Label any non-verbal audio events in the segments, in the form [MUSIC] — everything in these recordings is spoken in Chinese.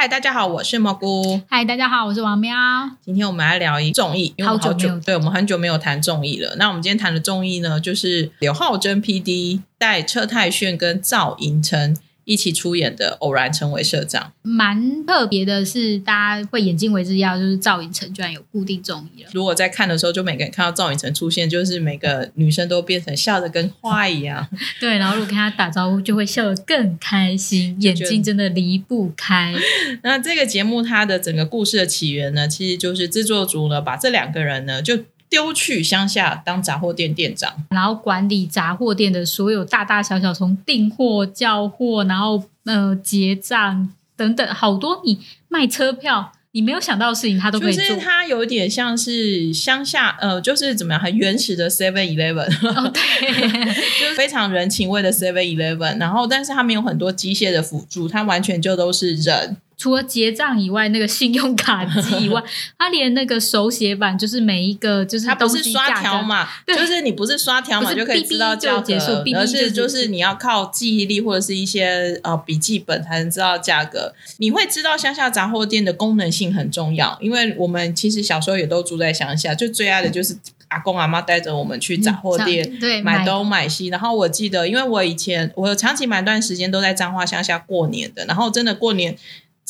嗨，大家好，我是蘑菇。嗨，大家好，我是王喵。今天我们来聊一综艺，因为我们好好久对我们很久没有谈综艺了。那我们今天谈的综艺呢，就是刘浩珍 PD 带车太炫跟赵寅成一起出演的《偶然成为社长》。蛮特别的是，大家会眼睛为之一亮，就是赵寅成居然有固定综艺了。如果在看的时候，就每个人看到赵寅成出现，就是每个女生都变成笑得跟花一样。[LAUGHS] 对，然后如果跟他打招呼，就会笑得更开心，眼睛真的离不开。[LAUGHS] 那这个节目它的整个故事的起源呢，其实就是制作组呢把这两个人呢就丢去乡下当杂货店店长。然后管理杂货店的所有大大小小，从订货、叫货，然后呃结账等等，好多你卖车票你没有想到的事情，他都可以做。就是他有点像是乡下，呃，就是怎么样，很原始的 Seven Eleven，哦，对，[LAUGHS] 就是非常人情味的 Seven Eleven。然后，但是他们有很多机械的辅助，他完全就都是人。除了结账以外，那个信用卡机以外，[LAUGHS] 他连那个手写板，就是每一个就是它不是刷条，码，就是你不是刷条码就可以知道价格，而是就是你要靠记忆力或者是一些呃笔记本才能知道价格。你会知道乡下杂货店的功能性很重要，因为我们其实小时候也都住在乡下，就最爱的就是阿公阿妈带着我们去杂货店。嗯对买东买西，然后我记得，因为我以前我有长期蛮段时间都在彰化乡下过年的，然后真的过年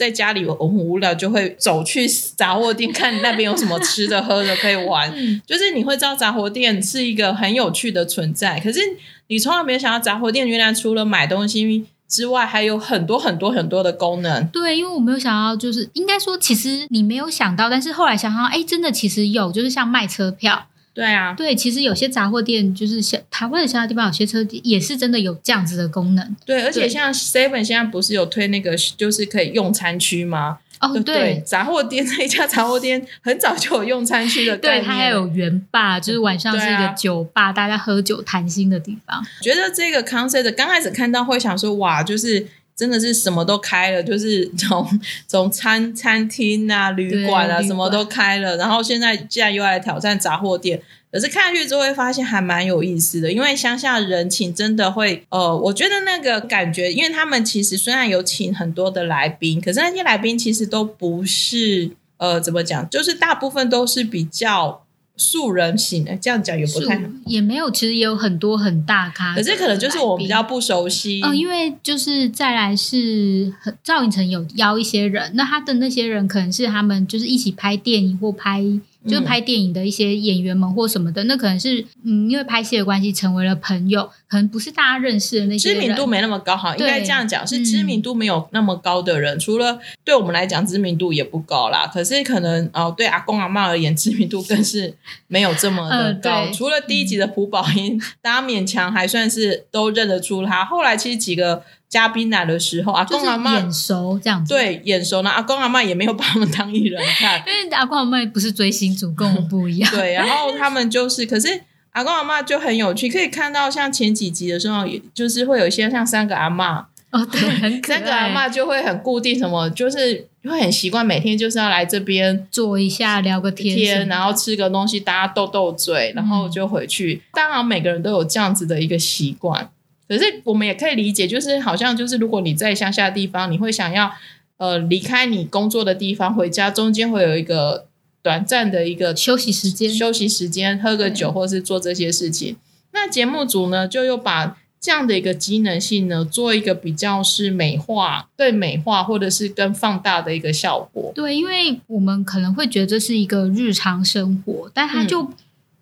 在家里我我很无聊，就会走去杂货店看那边有什么吃的 [LAUGHS] 喝的可以玩，嗯就是你会知道杂货店是一个很有趣的存在，可是你从来没有想到杂货店原来除了买东西之外，还有很多很多很多的功能。对，因为我没有想到，就是应该说，其实你没有想到，但是后来想想，哎，真的其实有，就是像卖车票，对啊，对，其实有些杂货店，就是像台湾的其他地方，有些车店也是真的有这样子的功能。对，而且像 Seven 现在不是有推那个就是可以用餐区吗？哦，对杂货店那一家杂货店很早就有用餐区的概对，它还有园坝，就是晚上是一个酒吧，大家喝酒谈心的地方。觉得这个 concept 刚开始看到会想说，哇，就是真的是什么都开了，[LAUGHS] 就是从从餐餐厅啊、旅馆啊什么都开了，然后现在既然又来挑战杂货店。可是看下去之后会发现还蛮有意思的，因为乡下人情真的会，呃，我觉得那个感觉，因为他们其实虽然有请很多的来宾，可是那些来宾其实都不是，呃，怎么讲，就是大部分都是比较素人型的，这样讲也不太好。也没有，其实也有很多很大咖可是可能就是我们比较不熟悉，嗯，因为就是再来是很赵寅成有邀一些人，那他的那些人可能是他们就是一起拍电影或拍就是拍电影的一些演员们或什么的，那可能是嗯因为拍戏的关系成为了朋友，可能不是大家认识的那些知名度没那么高，哈，应该这样讲，是嗯。知名度没有那么高的人，除了对我们来讲知名度也不高啦，可是可能哦，对阿公阿妈而言，知名度更是没有这么的呃高。对。除了第一集的朴宝英，大家勉强还算是都认得出他，后来其实几个嘉宾来的时候，阿公阿妈眼熟这样子。，对眼熟呢，阿公阿妈也没有把他们当艺人看，[LAUGHS] 因为阿公阿妹不是追星族，跟我们不一样。对，然后他们就是，可是阿公阿妈就很有趣，可以看到像前几集的时候，也就是会有一些像三个阿嬷，哦，对，很可爱。三个阿嬷就会很固定，什么就是会很习惯每天就是要来这边坐一下聊个天天，然后吃个东西，大家斗斗嘴，然后就回去。当然每个人都有这样子的一个习惯，可是我们也可以理解，就是好像就是如果你在乡下地方，你会想要呃离开你工作的地方回家，中间会有一个短暂的一个休息时间。休息时间，喝个酒对或是做这些事情。那节目组呢，就又把这样的一个机能性呢，做一个比较是美化、对美化或者是更放大的一个效果。对，因为我们可能会觉得这是一个日常生活，但他嗯就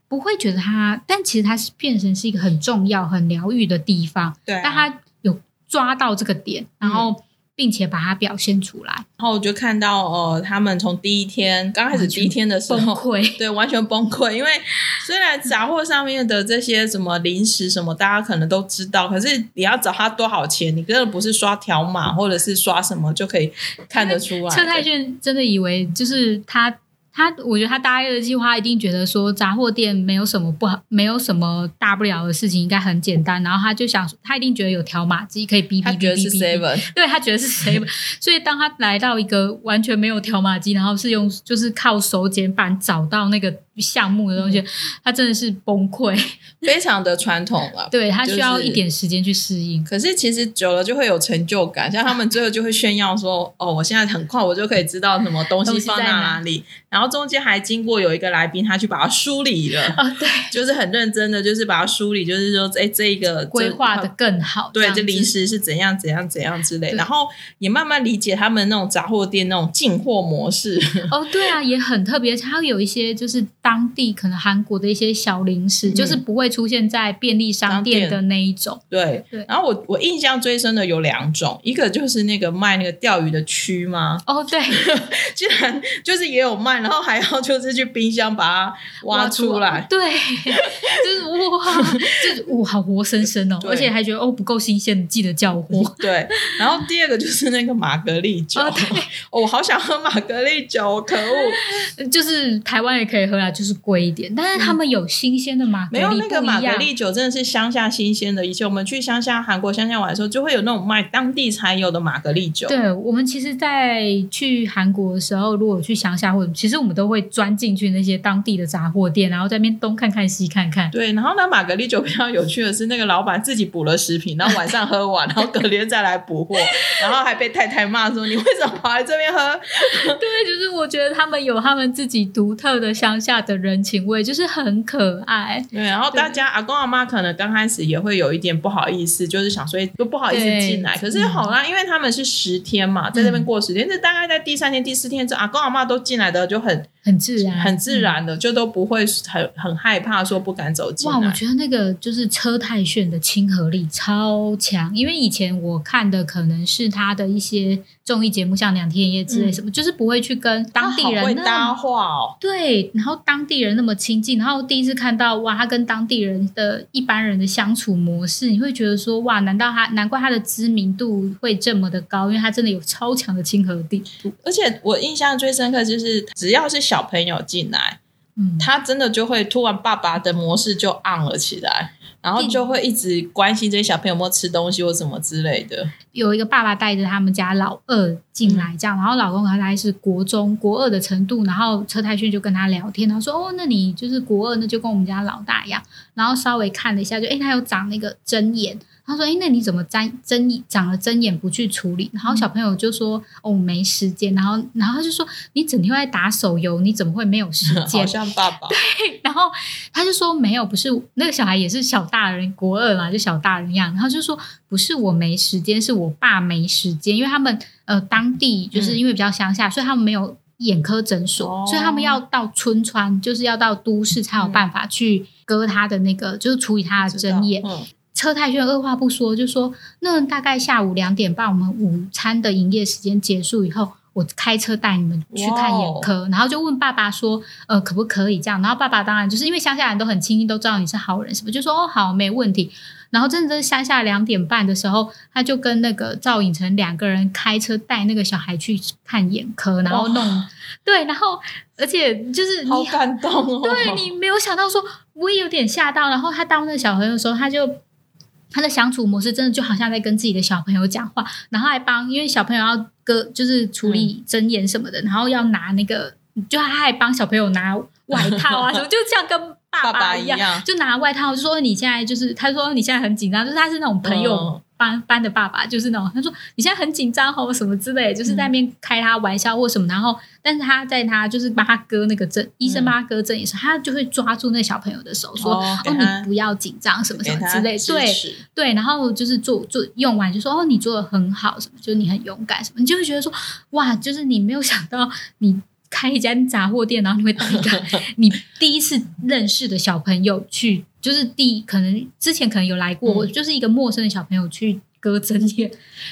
不会觉得它，但其实它是变成是一个很重要、很疗愈的地方。对啊、但他有抓到这个点，然后并且把它表现出来，然后我就看到呃，他们从第一天刚开始第一天的时崩候，溃。对，完全崩溃。因为虽然杂货上面的这些什么零食什么，大家可能都知道，可是你要找他多少钱，你根本不是刷条码或者是刷什么就可以看得出来的。[LAUGHS] 车太铉真的以为就是他。他我觉得他大一的计划一定觉得说杂货店没有什么不好，没有什么大不了的事情，应该很简单。然后他就想，他一定觉得有条码机可以哔哔哔他觉得是哔哔哔 seven，对他觉得是 seven，[LAUGHS] 所以当他来到一个完全没有条码机，然后是用就是靠手剪板找到那个项目的东西，他真的是崩溃，[LAUGHS] 非常的传统了。对他需要一点时间去适应。可是其实久了就会有成就感，像他们最后就会炫耀说：“哦，我现在很快，我就可以知道什么东西放在哪哪里。”然后中间还经过有一个来宾，他去把它梳理了，哦，对，就是很认真的，就是把它梳理，就是说，哎，这一个 [LAUGHS] 规划的更好，对，这临时是怎样怎样怎样之类，然后也慢慢理解他们那种杂货店那种进货模式。哦，对啊，也很特别。它有一些就是 [LAUGHS] 当地可能韩国的一些小零食，就是不会出现在便利商店的那一种。对，对然后我我印象最深的有两种，一个就是那个卖那个钓鱼的蛆吗？哦，对，[LAUGHS] 居然就是也有卖，然后还要就是去冰箱把它挖出来。对，就是哇，就是哇，好活生生哦，而且还觉得哦不够新鲜，记得叫我。对，然后第二个就是那个玛格丽酒，哦哦我好想喝玛格丽酒，可恶！就是台湾也可以喝啦，就是贵一点，但是他们有新鲜的玛格丽，没有那个玛格丽酒真的是乡下新鲜的。以前我们去乡下韩国乡下玩的时候，就会有那种卖当地才有的玛格丽酒。对我们其实，在去韩国的时候，如果去乡下或者，其实我们都会钻进去那些当地的杂货店，然后在那边东看看西看看。对，然后呢，玛格丽酒比较有趣的是，那个老板自己补了食品，然后晚上喝完，[LAUGHS] 然后隔天再来补货，然后还被太太骂说：“你为什么跑来这边喝 [LAUGHS] 对，就是我觉得他们有他们自己独特的乡下的人情味，就是很可爱？”。对，然后大家阿公阿妈可能刚开始也会有一点不好意思，就是想说又不好意思对进来。可是好啦，因为他们是十天嘛，在那边过十天，这大概在第三天、第四天之后，阿公阿妈都进来的就很很自然，很自然的，就都不会很很害怕说不敢走进哇，我来。觉得那个就是车太炫的亲和力超强，因为以前我看的可能是他的一些综艺节目，像《两天一夜》之类什么，就是不会去跟当地人搭么话哦，对，然后当地人那么亲近，然后第一次看到哇，他跟当地人的一般人的相处模式，你会觉得说哇，难道他难怪他的知名度会这么的高，因为他真的有超强的亲和力。而且我印象最深刻就是，只要是小朋友进来，嗯，他真的就会突然爸爸的模式就 on 了起来，然后就会一直关心这些小朋友有没有吃东西或什么之类的。有一个爸爸带着他们家老二进来，这样，然后老公他大概是国中国二的程度，然后车太铉就跟他聊天，他说哦，那你就是国二，那就跟我们家老大一样，然后稍微看了一下，就诶，他有长那个针眼。他说：“诶，那你怎么针针长了针眼不去处理？”然后小朋友就说：“哦，我没时间。”然后，然后他就说：“你整天都在打手游，你怎么会没有时 [LAUGHS] 间好？”像爸爸，[LAUGHS] 对然后他就说没有，不是那个小孩也是小大人，国二嘛，就小大人一样。然后就说不是我没时间，是我爸没时间，因为他们呃当地就是因为比较乡下，所以他们没有眼科诊所，哦所以他们要到村川，就是要到都市才有办法去割他的那个，就是处理他的针眼。嗯，车太炫二话不说就说，那大概下午两点半，我们午餐的营业时间结束以后，我开车带你们去看眼科，然后就问爸爸说，呃，可不可以这样？然后爸爸当然就是因为乡下人都很亲近，都知道你是好人，什么就说哦好，没问题。然后真的是乡下两点半的时候，他就跟那个赵寅成两个人开车带那个小孩去看眼科，然后弄对，然后而且就是你好感动哦。对你没有想到说，我也有点吓到。然后他当那个小朋友的时候，他就他的相处模式真的就好像在跟自己的小朋友讲话，然后还帮，因为小朋友要割，就是处理针眼什么的，然后要拿那个，就他还帮小朋友拿外套啊什么，[LAUGHS] 就像跟爸爸爸一样，一样就拿外套，就说你现在就是，他说你现在很紧张，就是他是那种朋友嗯班、班的爸爸，就是那种他说你现在很紧张哦什么之类，就是在那边开他玩笑或什么，然后但是他在他就是帮他割那个针，医生帮他割针也是，他就会抓住那小朋友的手说哦你不要紧张什么什么之类，支对对，然后就是做做用完就说哦你做的很好什么，就是你很勇敢什么，你就会觉得说哇，就是你没有想到你。开一家杂货店，然后你会带一个 [LAUGHS] 你第一次认识的小朋友去，就是第可能之前可能有来过，嗯我就是一个陌生的小朋友去割针眼。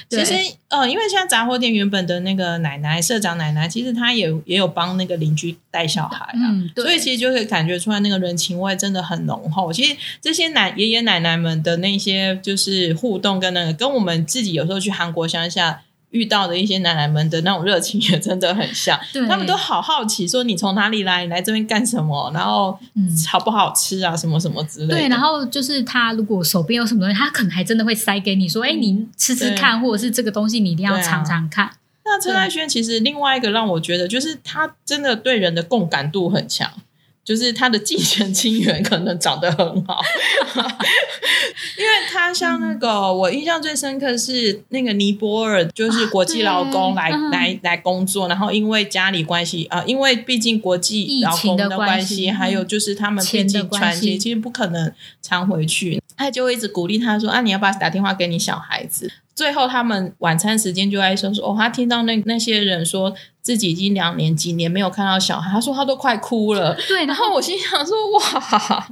对其实呃，因为现在杂货店原本的那个奶奶社长奶奶，其实她也也有帮那个邻居带小孩啊。嗯，对，所以其实就可以感觉出来，那个人情味真的很浓厚。其实这些奶爷爷奶奶们的那些就是互动，跟那个跟我们自己有时候去韩国乡下遇到的一些奶奶们的那种热情也真的很像。对他们都好好奇，说你从哪里来，你来这边干什么，然后嗯好不好吃啊，什么什么之类的。对，然后就是他如果手边有什么东西，他可能还真的会塞给你说，哎，你吃吃看，或者是这个东西你一定要尝尝看。那陈爱轩其实另外一个让我觉得，就是他真的对人的共感度很强。就是他的继承亲缘可能长得很好，[LAUGHS] 因为他像那个我印象最深刻是那个尼泊尔，就是国际劳工来来来工作，然后因为家里关系啊，因为毕竟国际劳工的关系，还有就是他们毕竟传系，其实不可能常回去，他就会一直鼓励他说啊，你要不要打电话给你小孩子？最后他们晚餐时间就在说说哦，他听到那那些人说。自己已经两年几年没有看到小孩，他说他都快哭了。对，然后我心想说哇，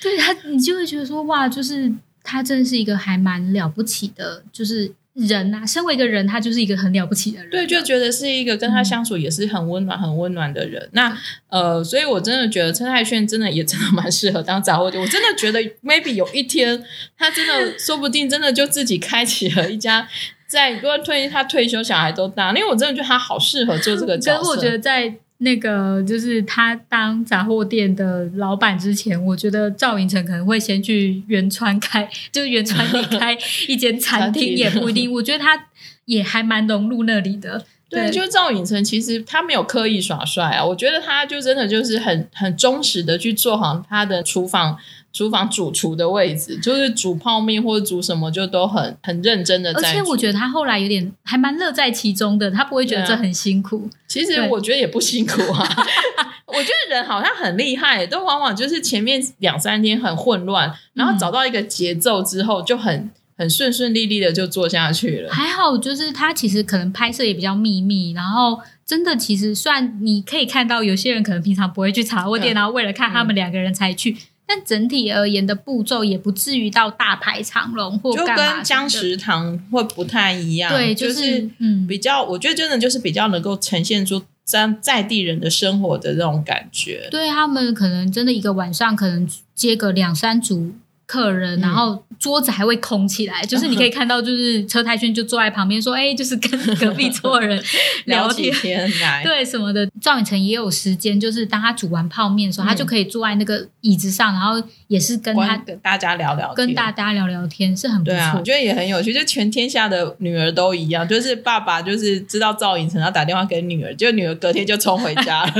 对他，你就会觉得说哇，就是他真的是一个还蛮了不起的，就是人呐。身为一个人，他就是一个很了不起的人。对，就觉得是一个跟他相处也是很温暖、很温暖的人。那呃，所以我真的觉得陈泰炫真的也真的蛮适合当杂货店。我真的觉得 maybe 有一天他真的 [LAUGHS] 说不定真的就自己开启了一家。在如果退他退休，小孩都大，因为我真的觉得他好适合做这个角色。可是我觉得在那个就是他当杂货店的老板之前，我觉得赵寅成可能会先去原 [LAUGHS] 川开，就是原川里开一间 [LAUGHS] 餐厅也不一定。我觉得他也还蛮融入那里的。对，就是赵寅成，其实他没有刻意耍帅啊，我觉得他就真的就是很很忠实的去做好他的厨房。厨房主厨的位置，就是煮泡面或者煮什么，就都很很认真的。而且我觉得他后来有点还蛮乐在其中的，他不会觉得这很辛苦。其实我觉得也不辛苦啊。[LAUGHS] 我觉得人好像很厉害，都往往就是前面两三天很混乱，然后找到一个节奏之后，就很很顺顺利利的就做下去了。还好，就是他其实可能拍摄也比较秘密，然后真的其实算你可以看到，有些人可能平常不会去茶货店，然后为了看他们两个人才去。但整体而言的步骤也不至于到大排长龙或就跟姜食堂会不太一样，对，就是嗯，比较我觉得真的就是比较能够呈现出在在地人的生活的这种感觉。对他们可能真的一个晚上可能接个两三组。客人，然后桌子还会空起来，[LAUGHS] 就是你可以看到，就是车太轩就坐在旁边说：“ [LAUGHS] 哎，[LAUGHS] 就是跟隔壁桌的人聊天，对什么的。”赵远成也有时间，就是当他煮完泡面的时候，他就可以坐在那个椅子上，然后也是跟他跟大家聊聊，跟大家聊聊天，是很不错。我觉得也很有趣，就全天下的女儿都一样，就是爸爸就是知道赵寅成，要打电话给女儿，就女儿隔天就冲回家了。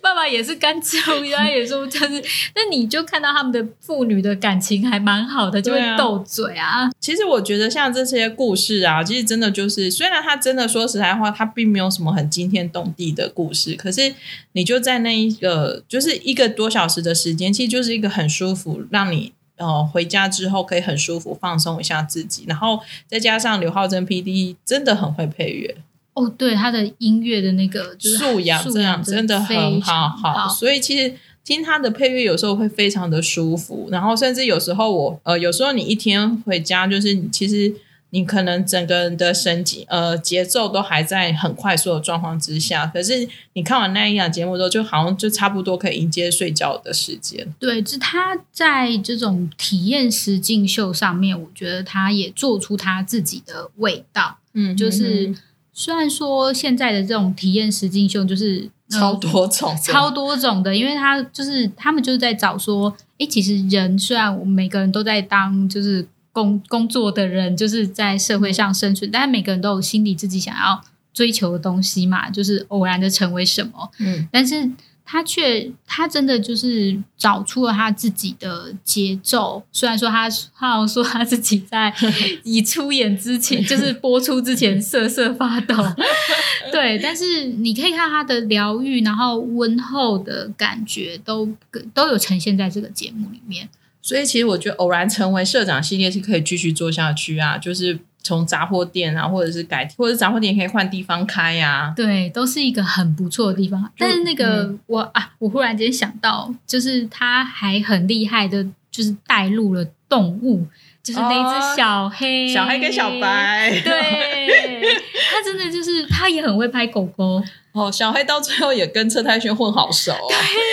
爸爸也是干脆，他也说就是，那你就看到他们的父女的感情还蛮好的，就会斗嘴啊。其实我觉得像这些故事啊，其实真的就是，虽然他真的说实在话，他并没有什么很惊天动地的故事，可是你就在那一个就是一个多小时的时间，其实就是一个很舒服，让你呃回家之后可以很舒服放松一下自己，然后再加上刘浩珍 P D 真的很会配乐。哦，对，他的音乐的那个素养这样真的很好，好，所以其实听他的配乐有时候会非常的舒服，然后甚至有时候我呃，有时候你一天回家，就是其实你可能整个人的神经呃节奏都还在很快速的状况之下，可是你看完那一档节目之后，就好像就差不多可以迎接睡觉的时间。对，就他在这种体验实境秀上面，我觉得他也做出他自己的味道，嗯，就是。虽然说现在的这种体验实境秀就是超多种、[LAUGHS] 超多种的，因为他就是他们就是在找说，哎，其实人虽然我们每个人都在当就是工工作的人，就是在社会上生存，但是每个人都有心里自己想要追求的东西嘛，就是偶然的成为什么，嗯，但是。他却，他真的就是找出了他自己的节奏。虽然说他，他好像说他自己在 [LAUGHS] 以出演之前，就是播出之前瑟瑟发抖。[LAUGHS] 对，但是你可以看他的疗愈，然后温厚的感觉，都都有呈现在这个节目里面。所以，其实我觉得偶然成为社长系列是可以继续做下去啊，就是。从杂货店啊，或者是改，或者杂货店可以换地方开呀。对，都是一个很不错的地方。但是那个我啊，我忽然间想到，就是他还很厉害的，就是带入了动物，就是那只小黑，小黑跟小白。对，他真的就是他也很会拍狗狗。[LAUGHS] 哦，小黑到最后也跟车太轩混好熟，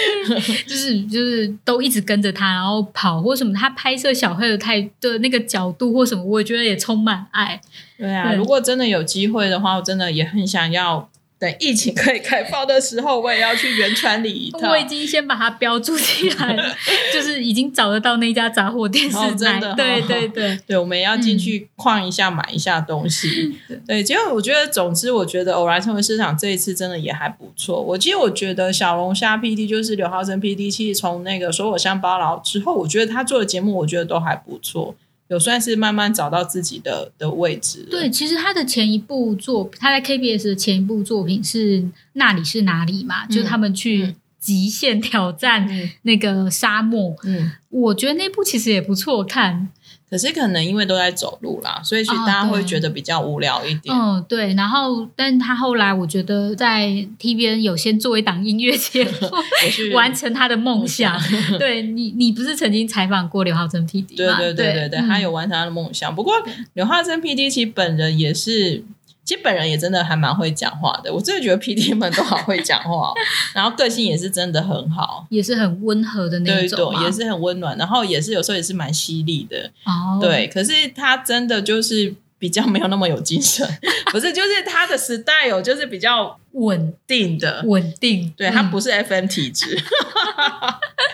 [LAUGHS] 就是就是都一直跟着他，然后跑或什么。他拍摄小黑的太的那个角度或什么，我觉得也充满爱。对啊，如果真的有机会的话，我真的也很想要等疫情可以开放的时候，我也要去原川里一趟。我已经先把它标注起来了，[LAUGHS] 就是已经找得到那家杂货店是哦真哪的哦对对对，[LAUGHS] 对，我们也要进去逛一下，买一下东西。对，结果我觉得，总之，我觉得偶然成为市场这一次真的也还不错。我其实我觉得小龙虾 PD 就是刘浩生 PD，其实从那个说我乡巴佬之后，我觉得他做的节目，我觉得都还不错，有算是慢慢找到自己的的位置。对，其实他的前一部作，他在 KBS 的前一部作品是《那里是哪里》嘛，就是他们去嗯极限挑战嗯那个沙漠。嗯，我觉得那部其实也不错看，可是可能因为都在走路啦，所以其实哦大家会觉得比较无聊一点。嗯，对。然后，但他后来我觉得在 TVN 有先做一档音乐节目 [LAUGHS] [LAUGHS] 完成他的梦想。对你，你不是曾经采访过刘浩珍 PD 对吗？对对对对，嗯他有完成他的梦想。不过刘浩珍 PD 其实本人也是，其实本人也真的还蛮会讲话的。我真的觉得 PD [LAUGHS] 们都好会讲话哦，[LAUGHS] 然后个性也是真的很好。也是很温和的那对种也是很温暖，然后也是有时候也是蛮犀利的，哦，对。可是他真的就是比较没有那么有精神，[LAUGHS] 不是，就是他的 style 就是比较稳定的，稳定，对他嗯不是 FM 体质，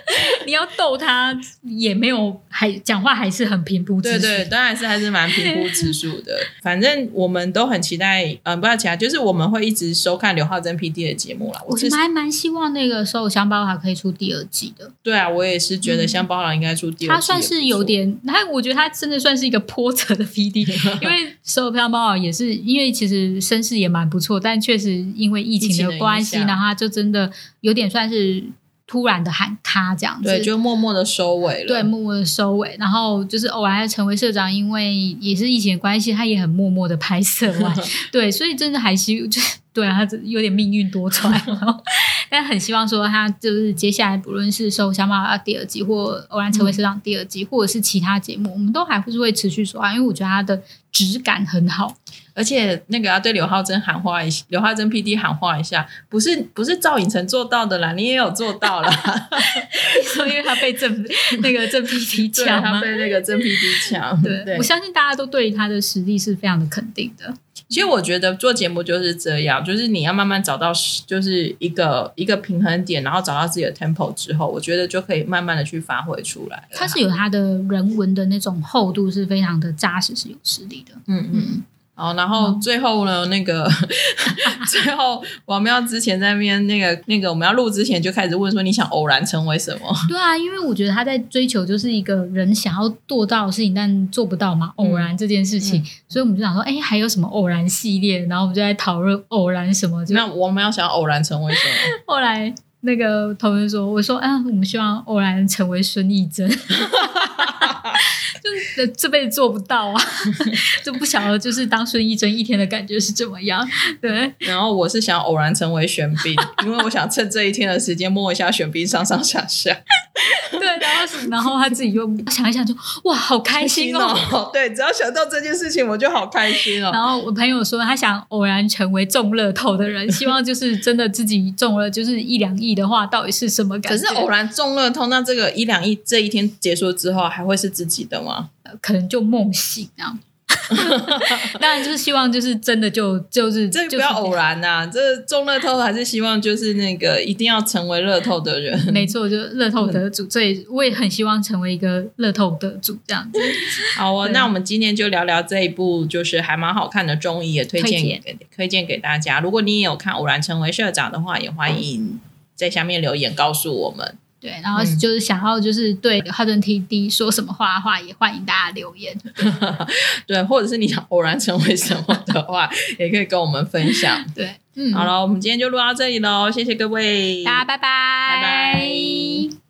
[LAUGHS] 你要逗他，也没有还讲话还是很平铺直叙。对对，当然是还是蛮平铺直述的。[LAUGHS] 反正我们都很期待，嗯，不要期待，就是我们会一直收看刘浩珍 PD 的节目啦。我我是还蛮希望那个时候香包还可以出第二季的，对啊，我也是觉得香包郎应该出第二季他算是有点，他我觉得他真的算是一个波折的 PD，[LAUGHS] 因为手票包也是因为其实身世也蛮不错，但确实因为疫情的的关系，然后他就真的有点算是突然的喊卡这样子，对，就默默的收尾了。对，默默的收尾，然后就是偶然成为社长，因为也是疫情的关系，他也很默默的拍摄完，[LAUGHS] 对，所以真的还是就是对啊，他有点命运多舛，然后但很希望说他就是接下来不论是收小马第二季，或偶然成为社长第二季，或者是其他节目，我们都还是会持续说话，因为我觉得他的质感很好，而且那个要对刘浩珍喊话一下，刘浩珍 PD 喊话一下，不是不是赵寅成做到的啦，你也有做到啦。[LAUGHS] 因为他被正 [LAUGHS] 那个正 PD 对，抢吗？他被那个郑 PD 抢。对，我相信大家都对他的实力是非常的肯定的。其实我觉得做节目就是这样，就是你要慢慢找到就是一个一个平衡点，然后找到自己的 tempo 之后，我觉得就可以慢慢的去发挥出来了。它是有它的人文的那种厚度，是非常的扎实，是有实力的。嗯嗯。好，然后最后呢，那个 [LAUGHS] 最后王喵之前在那边那个那个我们要录之前就开始问说你想偶然成为什么？对啊，因为我觉得他在追求就是一个人想要做到的事情，但做不到嘛，偶然这件事情，所以我们就想说，哎，还有什么偶然系列？然后我们就在讨论偶然什么。那我们要想偶然成为什么？[LAUGHS] 后来那个同学说，我说，啊，我们希望偶然成为孙艺珍。[LAUGHS] 就是这辈子做不到啊，[LAUGHS] 就不晓得就是当孙艺珍一天的感觉是怎么样。对，然后我是想偶然成为玄彬，因为我想趁这一天的时间摸一下玄彬上上下下，然后他自己又想一想就，哇，好开心哦。哦！对，只要想到这件事情，我就好开心哦。然后我朋友说，他想偶然成为中乐透的人，希望就是真的自己中了就是一两亿的话，到底是什么感觉？可是偶然中乐透，那这个一两亿这一天结束之后，还会是自己的吗？可能就梦醒这样。[LAUGHS] 当然就是希望就是真的就就是这就是不要偶然呐、这中乐透还是希望就是那个一定要成为乐透的人。没错，就是乐透得主，所以我也很希望成为一个乐透得主这样子。[LAUGHS] 好哦，那我们今天就聊聊这一部就是还蛮好看的综艺，也推荐推荐给推荐给大家。如果你也有看《偶然成为社长》的话，也欢迎在下面留言告诉我们。对，然后嗯就是想要就是对浩顿 TD 说什么话的话，也欢迎大家留言。[LAUGHS] 对，或者是你想偶然成为什么的话，也可以跟我们分享。对，嗯，好了，我们今天就录到这里喽，谢谢各位，大家拜拜，拜拜。